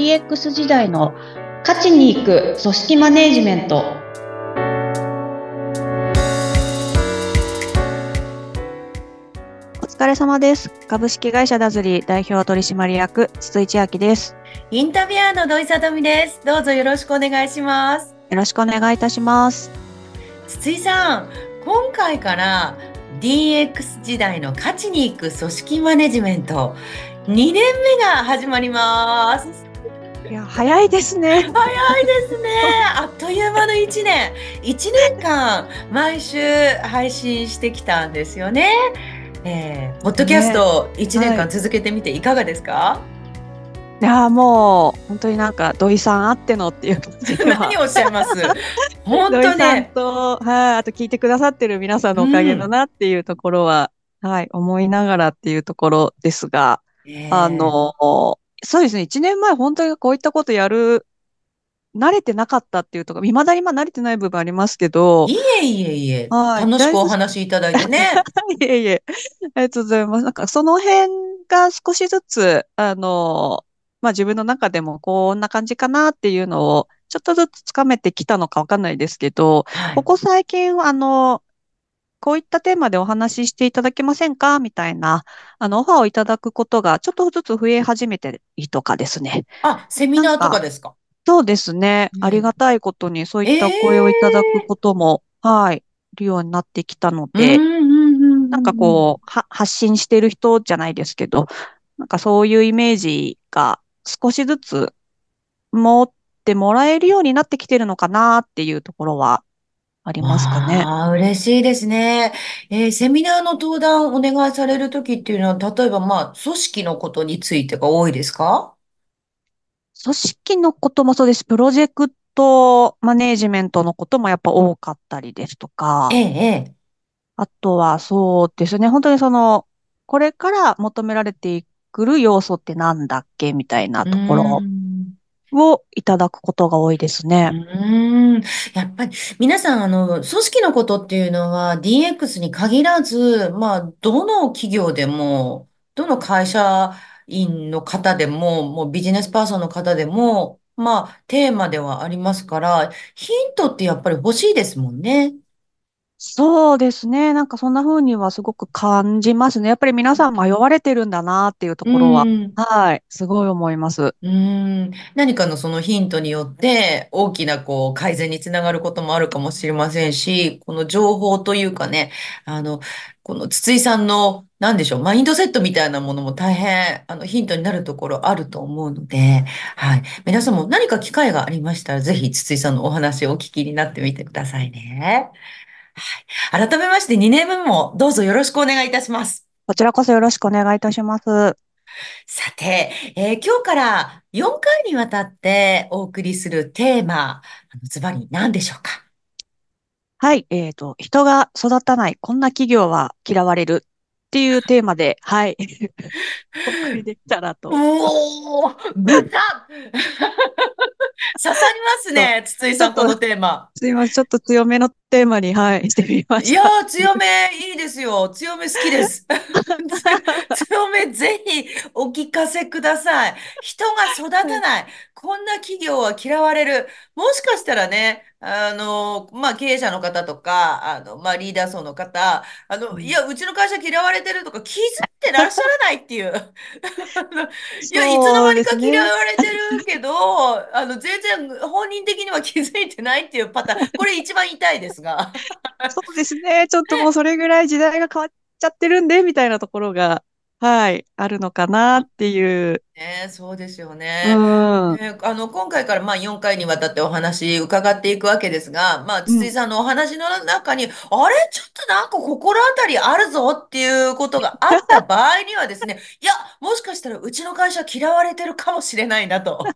DX 時代の勝ちに行く組織マネジメントお疲れ様です株式会社ダズリー代表取締役筒井千明ですインタビュアーの土井さとみです。どうぞよろしくお願いします。よろしくお願いいたします筒井さん、今回から DX 時代の勝ちに行く組織マネジメント2年目が始まります。いや早いですね早いですね。あっという間の1年。1年間毎週配信してきたんですよね。えー、ポッドキャスト1年間続けてみていかがですか、いやもう本当になんか土井さんあってのっていう感じ 何をおっしゃいます？本土井さん当ね。と、はい、あと聞いてくださってる皆さんのおかげだなっていうところは、はい、思いながらっていうところですが、えーあの、そうですね、一年前本当にこういったことやる、慣れてなかったっていうところ、未だにまあ慣れてない部分ありますけど、いえいえいえ、はい。楽しくお話しいただいてね。いえいえ、ありがとうございます。なんかその辺が少しずつ、あの、まあ自分の中でもこんな感じかなっていうのを、ちょっとずつつかめてきたのかわかんないですけど、はい。ここ最近、あの、こういったテーマでお話ししていただけませんか？みたいな、あの、オファーをいただくことがちょっとずつ増え始めてりとかですね。あ、セミナーとかですか？そうですね。うん。ありがたいことに、そういったお声をいただくことも、はい、いるようになってきたので、ななんかこう、は、発信してる人じゃないですけど、なんかそういうイメージが少しずつ持ってもらえるようになってきてるのかなっていうところはありますかね。ああ、嬉しいですね。えーセミナーの登壇お願いされるときっていうのは、例えばまあ、組織のことについてが多いですか？組織のこともそうです。プロジェクトマネージメントのこともやっぱ多かったりですとかえ、え、ええ。あとはそうですね。本当にその、これから求められてくる要素ってなんだっけみたいなところをいただくことが多いですうね。やっぱり、皆さん、あの、組織のことっていうのは DX に限らず、まあ、どの企業でも、どの会社員の方でも、もうビジネスパーソンの方でも、まあ、テーマではありますから、ヒントってやっぱり欲しいですもんね。そうですね。なんかそんな風にはすごく感じますね。やっぱり皆さん迷われてるんだなっていうところは、うんはい、すごい思います。うーん何かのそのヒントによって大きなこう改善につながることもあるかもしれませんし、この情報というかね、あの、この筒井さんの、なんでしょう、マインドセットみたいなものも大変、あの、ヒントになるところあると思うので、はい。皆さんも何か機会がありましたら、ぜひ筒井さんのお話をお聞きになってみてくださいね。はい。改めまして2年目もどうぞよろしくお願いいたします。こちらこそよろしくお願いいたします。さて、えー今日から4回にわたってお送りするテーマ、ズバリ何でしょうか？はい、えっと、人が育たない、こんな企業は嫌われるっていうテーマで、はい、お送りできたらと。おお、豚刺さりますね、筒井さん、このテーマ。すいません、ちょっと強めのテーマに、はい、してみまいやした。ー、強めいいですよ。強め好きです。強めぜひお聞かせください。人が育たない。こんな企業は嫌われる。もしかしたらね、あの、まあ、経営者の方とか、あの、まあ、リーダー層の方、あの、いや、うちの会社嫌われてるとか気づいてらっしゃらないっていう。いや、いつの間にか嫌われてるけど、あの、全然本人的には気づいてないっていうパターン。これ一番痛いですが。そうですね。ちょっともうそれぐらい時代が変わっちゃってるんで、みたいなところが、はい、あるのかなっていう。ね、そうですようね。ん。ね、あの、今回からまあ4回にわたってお話伺っていくわけですが、まあ、筒井さんのお話の中に、あれちょっとなんか心当たりあるぞっていうことがあった場合にはですね、いや、もしかしたらうちの会社嫌われてるかもしれないなと、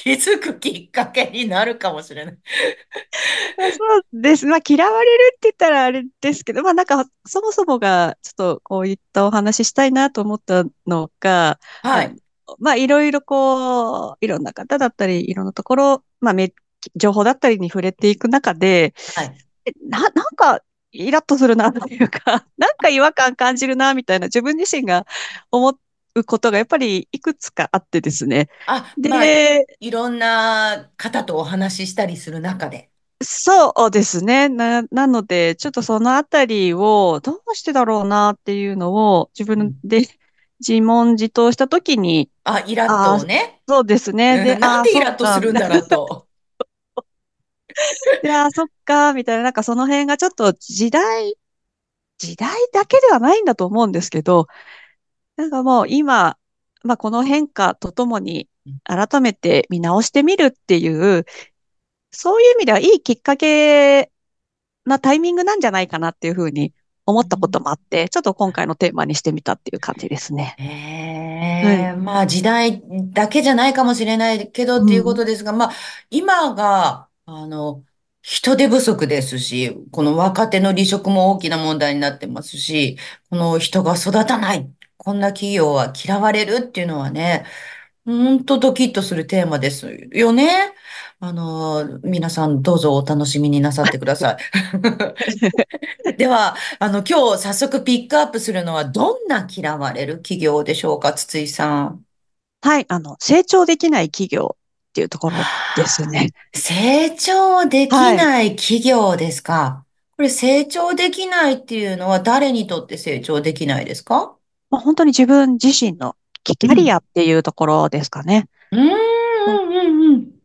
気づくきっかけになるかもしれない。そうです。まあ、嫌われるって言ったらあれですけど、まあ、なんか、そもそもが、ちょっとこういったお話ししたいなと思ったのが、はい。まあ、いろいろこう、いろんな方だったり、いろんなところ、まあ、め、情報だったりに触れていく中で、はい。えな、なんか、イラッとするなというか、なんか違和感感じるな、みたいな、自分自身が思ううことがやっぱりいくつかあってですね。あ、まあ、で、いろんな方とお話ししたりする中で。そうですね。な、なので、ちょっとそのあたりをどうしてだろうなっていうのを自分で自問自答したときに、あ、イラッとをね。そうですね。で、うん、なんでイラッとするん。だろうと。で、ああ、そっか、みたいな。なんかその辺がちょっと時代、時代だけではないんだと思うんですけど、なんかもう今、まあこの変化とともに改めて見直してみるっていう、そういう意味ではいいきっかけなタイミングなんじゃないかなっていうふうに思ったこともあって、ちょっと今回のテーマにしてみたっていう感じですね。はい。ええまあ時代だけじゃないかもしれないけどっていうこうん。とですが、まあ今が、あの、人手不足ですし、この若手の離職も大きな問題になってますし、この人が育たない、こんな企業は嫌われるっていうのはね、ほんとドキッとするテーマですよね。あの、皆さんどうぞお楽しみになさってください。では、あの、今日早速ピックアップするのはどんな嫌われる企業でしょうか、筒井さん。はい。あの、成長できない企業っていうところですはあね。成長できはい。ない企業ですか。これ成長できないっていうのは誰にとって成長できないですか？まあ、本当に自分自身のキキャリうん。アっていうところですかね。うーん、うん、うん。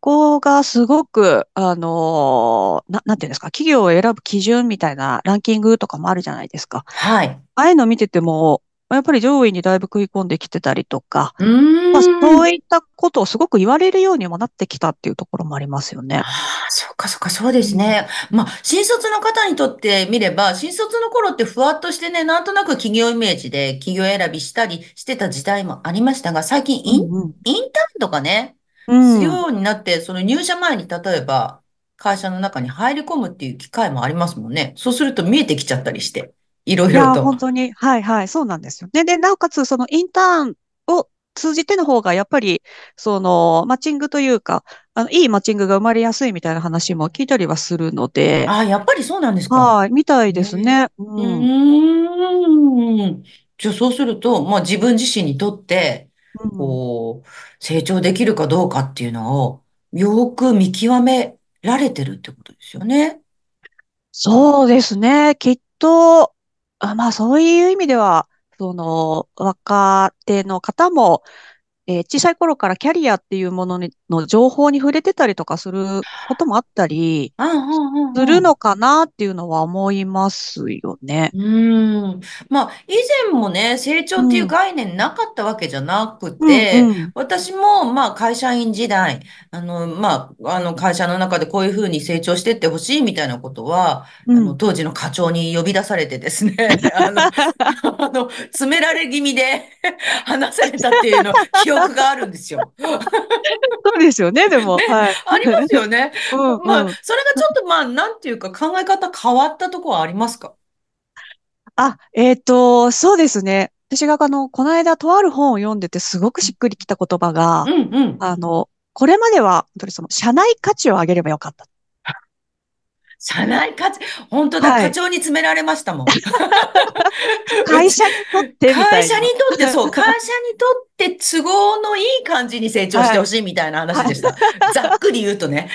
ここがすごく、あのーな、なんていうんですか、企業を選ぶ基準みたいなランキングとかもあるじゃないですか。はい。ああいうの見てても、やっぱり上位にだいぶ食い込んできてたりとか、うまあ。そういったことをすごく言われるようにもなってきたっていうところもありますよね。ああ、そっかそっか、そうでうん、すね。まあ、新卒の方にとってみれば、新卒の頃ってふわっとしてね、なんとなく企業イメージで企業選びしたりしてた時代もありましたが、最近イン、うん、うん。インターンとかね、うするん。ようになって、その入社前に例えば、会社の中に入り込むっていう機会もありますもんね。そうすると見えてきちゃったりして、いろいいやー、ろと。本当に、はいはい、そうなんですよ。で、で、なおかつ、そのインターンを通じての方が、やっぱり、その、マッチングというか、あの、いいマッチングが生まれやすいみたいな話も聞いたりはするので、ああ、やっぱりそうなんですか？はい、みたい。ですね。ううん。ーん。じゃあそうすると、まあ自分自身にとって、うん。こう、成長できるかどうかっていうのを、よく見極められてるってことですよね。そうですね。きっと、あ、まあ、そういう意味では、その、若手の方も、えー小さい頃からキャリアっていうものにの情報に触れてたりとかすることもあったり、す。るのかなっていうのは思いますよね。うーん。まあ、以前もね、成長っていううん、概念なかったわけじゃなくうん、て、うん、私も、まあ、会社員時代、あの、まあ、あの、会社の中でこういうふうに成長してってほしいみたいなことは、あの、うん。当時の課長に呼び出されてですね、あの、あの、詰められ気味で話されたっていうの、記憶があるんですよ。ですよね、でも、ね、はい。ありますよね。うん、まあ、うん。それがちょっと、まあ、なんていうか考え方変わったところはありますか？あ、えっと、そうですね。私が、あの、この間、とある本を読んでて、すごくしっくりきた言葉が、うんうん。あの、これまでは、本当にその、社内価値を上げればよかった。社内価値、本当だ、はい。課長に詰められましたもん。会社にとって、会社に。とって、そう、会社にとって都合のいい感じに成長してはい。ほしいみたいな話はい。でした。ざっくり言うとね。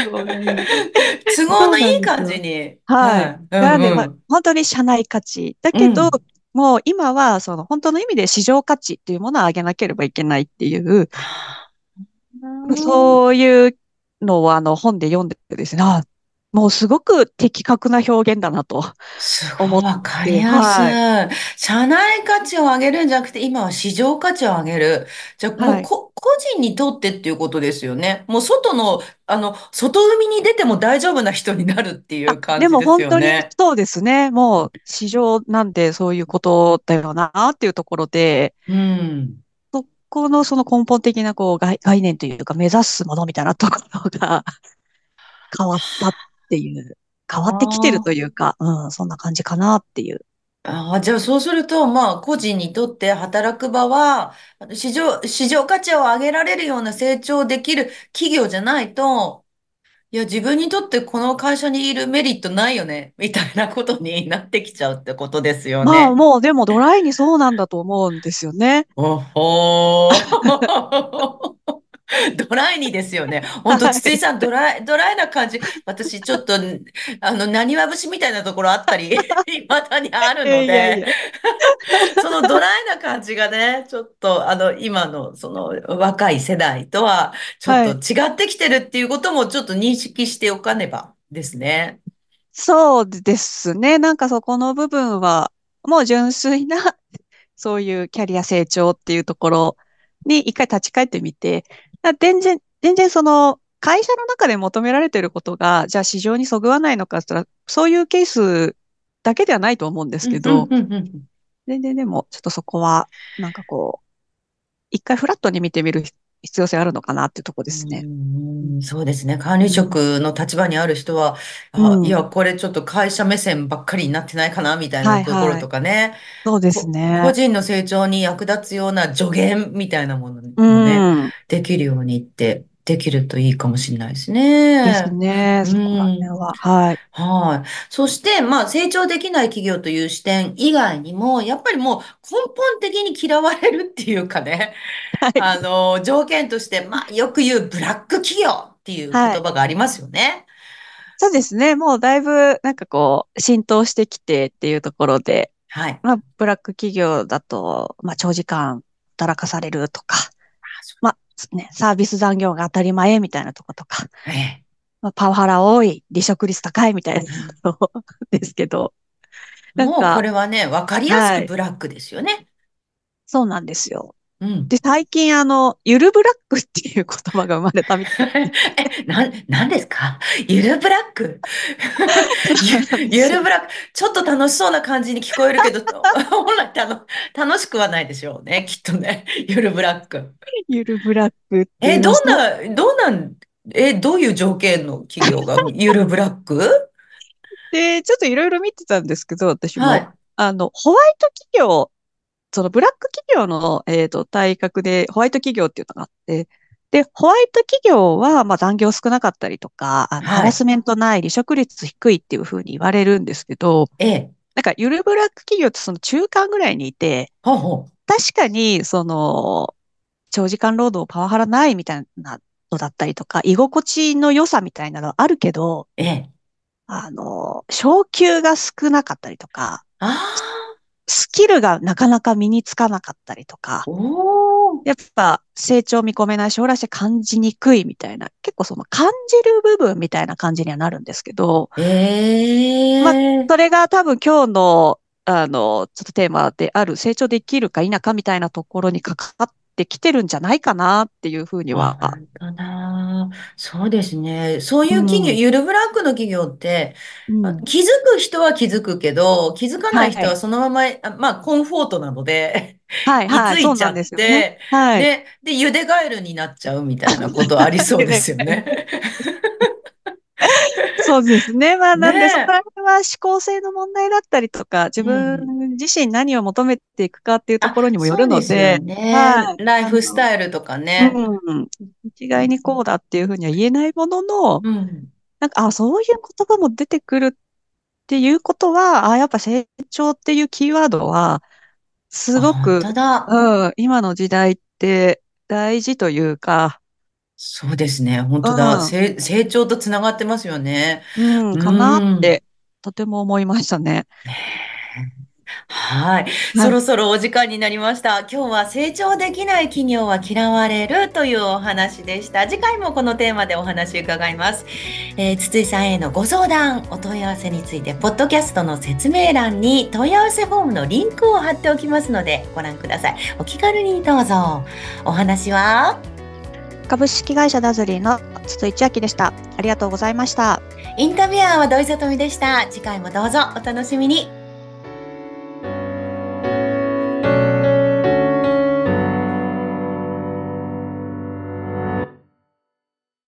都合のいい。感じに。はい。なんで、まあ。本当に社内価値。だけど、うん。もう今は、その、本当の意味で市場価値っていうものを上げなければいけないっていう、はあそういうのをあの本で読んでてですね、あ、もうすごく的確な表現だなとすごい思っわかりて、やすい。はい。社内価値を上げるんじゃなくて、今は市場価値を上げる。じゃあもはい。うこ個人にとってっていうことですよね。もう外の、あの、外海に出ても大丈夫な人になるっていあ、う感でもじです本当によね。そうですね。もう市場なんでそういうことだよなっていうところで、うん。そこのその根本的なこう概、概念というか目指すものみたいなところが 変わったっていう、変わってきてるとあいうか、うん、そんな感じかなっていう。あ、じゃあそうすると、まあ、個人にとって働く場は、市場、市場価値を上げられるような成長できる企業じゃないと、いや、自分にとってこの会社にいるメリットないよね、みたいなことになってきちゃうってことですよまあね。もうでもドライにそうなんだと思うんですよね。おほー。ドライにですよね。は本当筒井い。さん、ドライ、ドライな感じ。私、ちょっと、あの、なにわ節みたいなところあったり、未だにあるいので、やいやいや。そのドライな感じがね、ちょっと、あの、今の、その、若い世代とは、ちょっとはい。違ってきてるっていうことも、ちょっと認識しておかねばですね。そうですね。なんかそこの部分は、もう純粋な、そういうキャリア成長っていうところに一回立ち返ってみて、だ全然、全然その、会社の中で求められていることが、じゃあ市場にそぐわないのかって言ったら、そういうケースだけではないと思うんですけど。全然でも、ちょっとそこは、なんかこう、一回フラットに見てみる必要性あるのかなっていうとこですね。ん、そうですね。管理うん。職の立場にある人は、うあ、いや、ん。これちょっと会社目線ばっかりになってないかな、みたいなところはいはい。とかね。そうですこ、個ね。人の成長に役立つような助言みたいなものうもね、ん。できるようにって、できるといいかもしれないですですね。ね。うそこら辺ん。は。はい。はい。そして、まあ、成長できない企業という視点以外にも、やっぱりもう根本的に嫌われるっていうかね、はい。あの、条件として、まあ、よく言うブラック企業っていうはい。言葉がありますよね。そうですね。もうだいぶ、なんかこう、浸透してきてっていうところで、はい。まあ、ブラック企業だと、まあ、長時間働かされるとか、まあ、ね、サービス残業が当たり前みたいなとことか、ええ。まあ、パワハラ多い、離職率高いみたいなこと ですけど、なんもうこか、れはね、わかりやすくはい。ブラックですよね。そうなんですよ。うん。で、最近、あの、ゆるブラックっていう言葉が生まれたみたいで。え、なん、なんですか？ゆるブラック？ゆ、るブラック。ちょっと楽しそうな感じに聞こえるけど、本来たの楽しくはないでしょうね、きっとね。ゆるブラック。ゆるブラックえ、どんな、どんなん、え、どういう条件の企業がゆるブラック？で、ちょっといろいろ見てたんですけど、私も。はい。あの、ホワイト企業、そのブラック企業の、えっと、対角でホワイト企業っていうのがあって、で、ホワイト企業は、まあ、残業少なかったりとか、あの、ハはい。ラスメントない、離職率低いっていうふうに言われるんですけど、ええ。なんか、ゆるブラック企業ってその中間ぐらいにいて、ほうほ確かに、その、長時間労働パワハラないみたいなのだったりとか、居心地の良さみたいなのはあるけど、う。ええ。あの、昇給が少なかったりとか、ああ、スキルがなかなか身につかなかったりとか。やっぱ成長見込めない将来性感じにくいみたいな、結構その感じる部分みたいな感じにはなるんですけど、えまあ、え。それが多分今日の、あの、ちょっとテーマである成長できるか否かみたいなところに関わってきてるんじゃないかなっていうふうにあ、は、本当だ。そうですね。そうういう企業、ん、ゆるブラックの企業って、あうん。気づく人は気づくけど、気づかない人ははい。そのまま、あまあ、コンフォートなので、はい、居はい、ついちゃっすよね。て、はい。で、で、ゆでガエルになっちゃうみたいなことありそうでですよね。そうですね。まあ、ねなんで、そこらえ。辺は思考性の問題だったりとか、自う分ん。自身何を求めていくかっていうとあ、ころにもよるので、ね。はい。ライフスタイルとかね。うん、一概にこうだっていうふうには言えないものの、うん。なんか、あ、そういう言葉も出てくるっていうことは、あ、やっぱ成長っていうキーワードは、すごく。うん、今の時代って大事というか、そうですね。本う当だ。ん、成、成長とつながってますよね。うん、うかなっん。て、とても思いましたね。はい。そはい。ろそろお時間になりました。今日は成長できない企業は嫌われるというお話でした。次回もこのテーマでお話伺います。えー筒井さんへのご相談、お問い合わせについて、ポッドキャストの説明欄に問い合わせフォームのリンクを貼っておきますので、ご覧ください。お気軽にどうぞ。お話は、株式会社ダズリーの筒井千明でした。ありがとうございました。インタビュアーは土井さとみでした。次回もどうぞお楽しみに。